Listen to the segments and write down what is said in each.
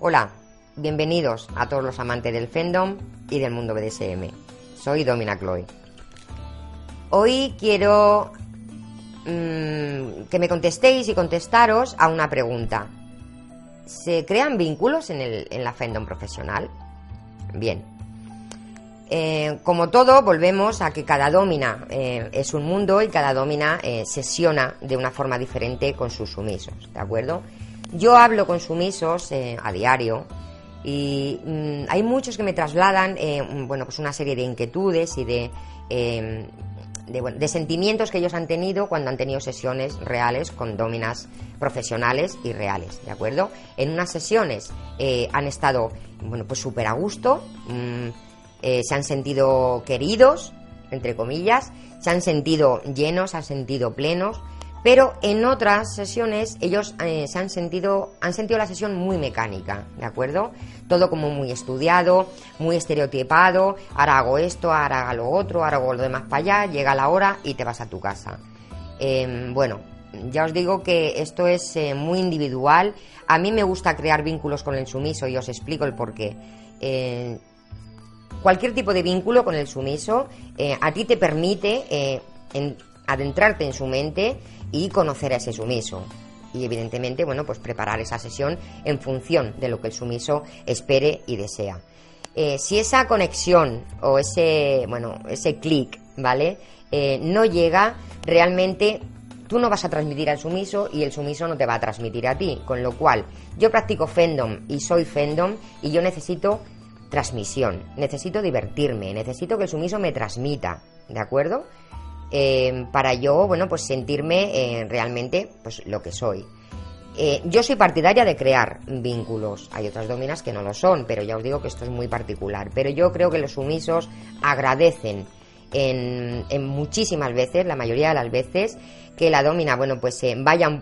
Hola, bienvenidos a todos los amantes del fandom y del mundo BDSM. Soy Domina Chloe. Hoy quiero mm, que me contestéis y contestaros a una pregunta. ¿Se crean vínculos en, el, en la fandom profesional? Bien. Eh, como todo, volvemos a que cada domina eh, es un mundo y cada domina eh, sesiona de una forma diferente con sus sumisos, ¿de acuerdo? Yo hablo con sumisos eh, a diario y mm, hay muchos que me trasladan eh, bueno, pues una serie de inquietudes y de, em, de, sentimientos que ellos han tenido cuando han tenido sesiones reales con dominas profesionales y reales, ¿de acuerdo? En unas sesiones eh, han estado bueno, pues súper a gusto, mm, se han sentido queridos, entre comillas, se han sentido llenos, se han sentido plenos, pero en otras sesiones ellos eh, se han sentido, han sentido la sesión muy mecánica, ¿de acuerdo? Todo como muy estudiado, muy estereotipado, ahora hago esto, ahora hago lo otro, ahora hago lo demás para allá, llega la hora y te vas a tu casa. Em, bueno, ya os digo que esto es eh, muy individual. A mí me gusta crear vínculos con el sumiso y os explico el porqué. Eh, cualquier tipo de vínculo con el sumiso a ti te permite adentrarte en su mente, y conocer a ese sumiso. Y evidentemente, bueno, pues preparar esa sesión en función de lo que el sumiso espere y desea. Eh, si esa conexión o ese, bueno, ese clic, ¿vale? Eh, no llega, realmente tú no vas a transmitir al sumiso y el sumiso no te va a transmitir a ti. Con lo cual, yo practico fandom y soy fandom y yo necesito transmisión, necesito divertirme, necesito que el sumiso me transmita, ¿de acuerdo? Eh, para yo, bueno, pues sentirme eh, realmente pues lo que soy. Eh, yo soy partidaria de crear vínculos. Hay otras dominas que no lo son, pero ya os digo que esto es muy particular. Pero yo creo que los sumisos agradecen en, en muchísimas veces, la mayoría de las veces, que la domina, bueno, pues vaya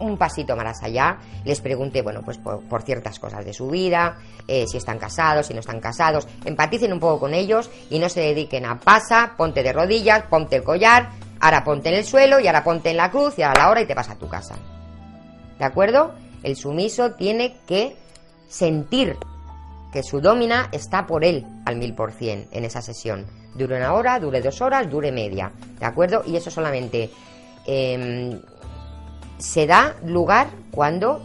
un pasito más allá, les pregunte, bueno, pues por, ciertas cosas de su vida, eh, si están casados, si no están casados, empaticen un poco con ellos y no se dediquen a pasa, ponte de rodillas, ponte el collar, ahora ponte en el suelo y ahora ponte en la cruz y ahora la hora y te vas a tu casa. ¿De acuerdo? El sumiso tiene que sentir que su domina está por él al mil por cien en esa sesión. Dure una hora, dure dos horas, dure media. ¿De acuerdo? Y eso solamente em, se da lugar cuando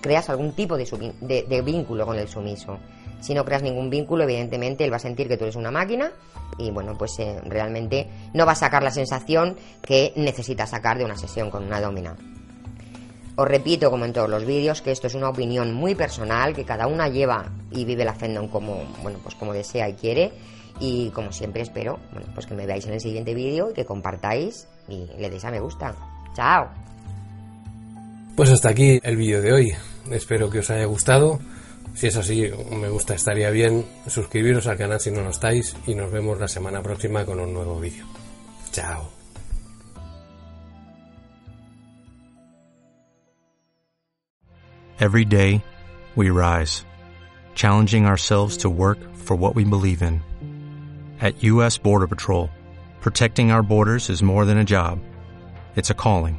creas algún tipo de, vínculo con el sumiso. Si no creas ningún vínculo, evidentemente él va a sentir que tú eres una máquina y bueno, pues eh, realmente no va a sacar la sensación que necesita sacar de una sesión con una domina. Os repito, como en todos los vídeos, que esto es una opinión muy personal, que cada una lleva y vive la fandom como, bueno, pues como desea y quiere. Y como siempre espero, bueno, pues que me veáis en el siguiente vídeo y que compartáis y le deis a me gusta. ¡Chao! Pues hasta aquí el vídeo de hoy. Espero que os haya gustado. Si es así, me gusta, estaría bien suscribiros al canal si no lo estáis y nos vemos la semana próxima con un nuevo vídeo. Chao. Every day, we rise, challenging ourselves to work for what we believe in. At U.S. Border Patrol, protecting our borders is more than a job. It's a calling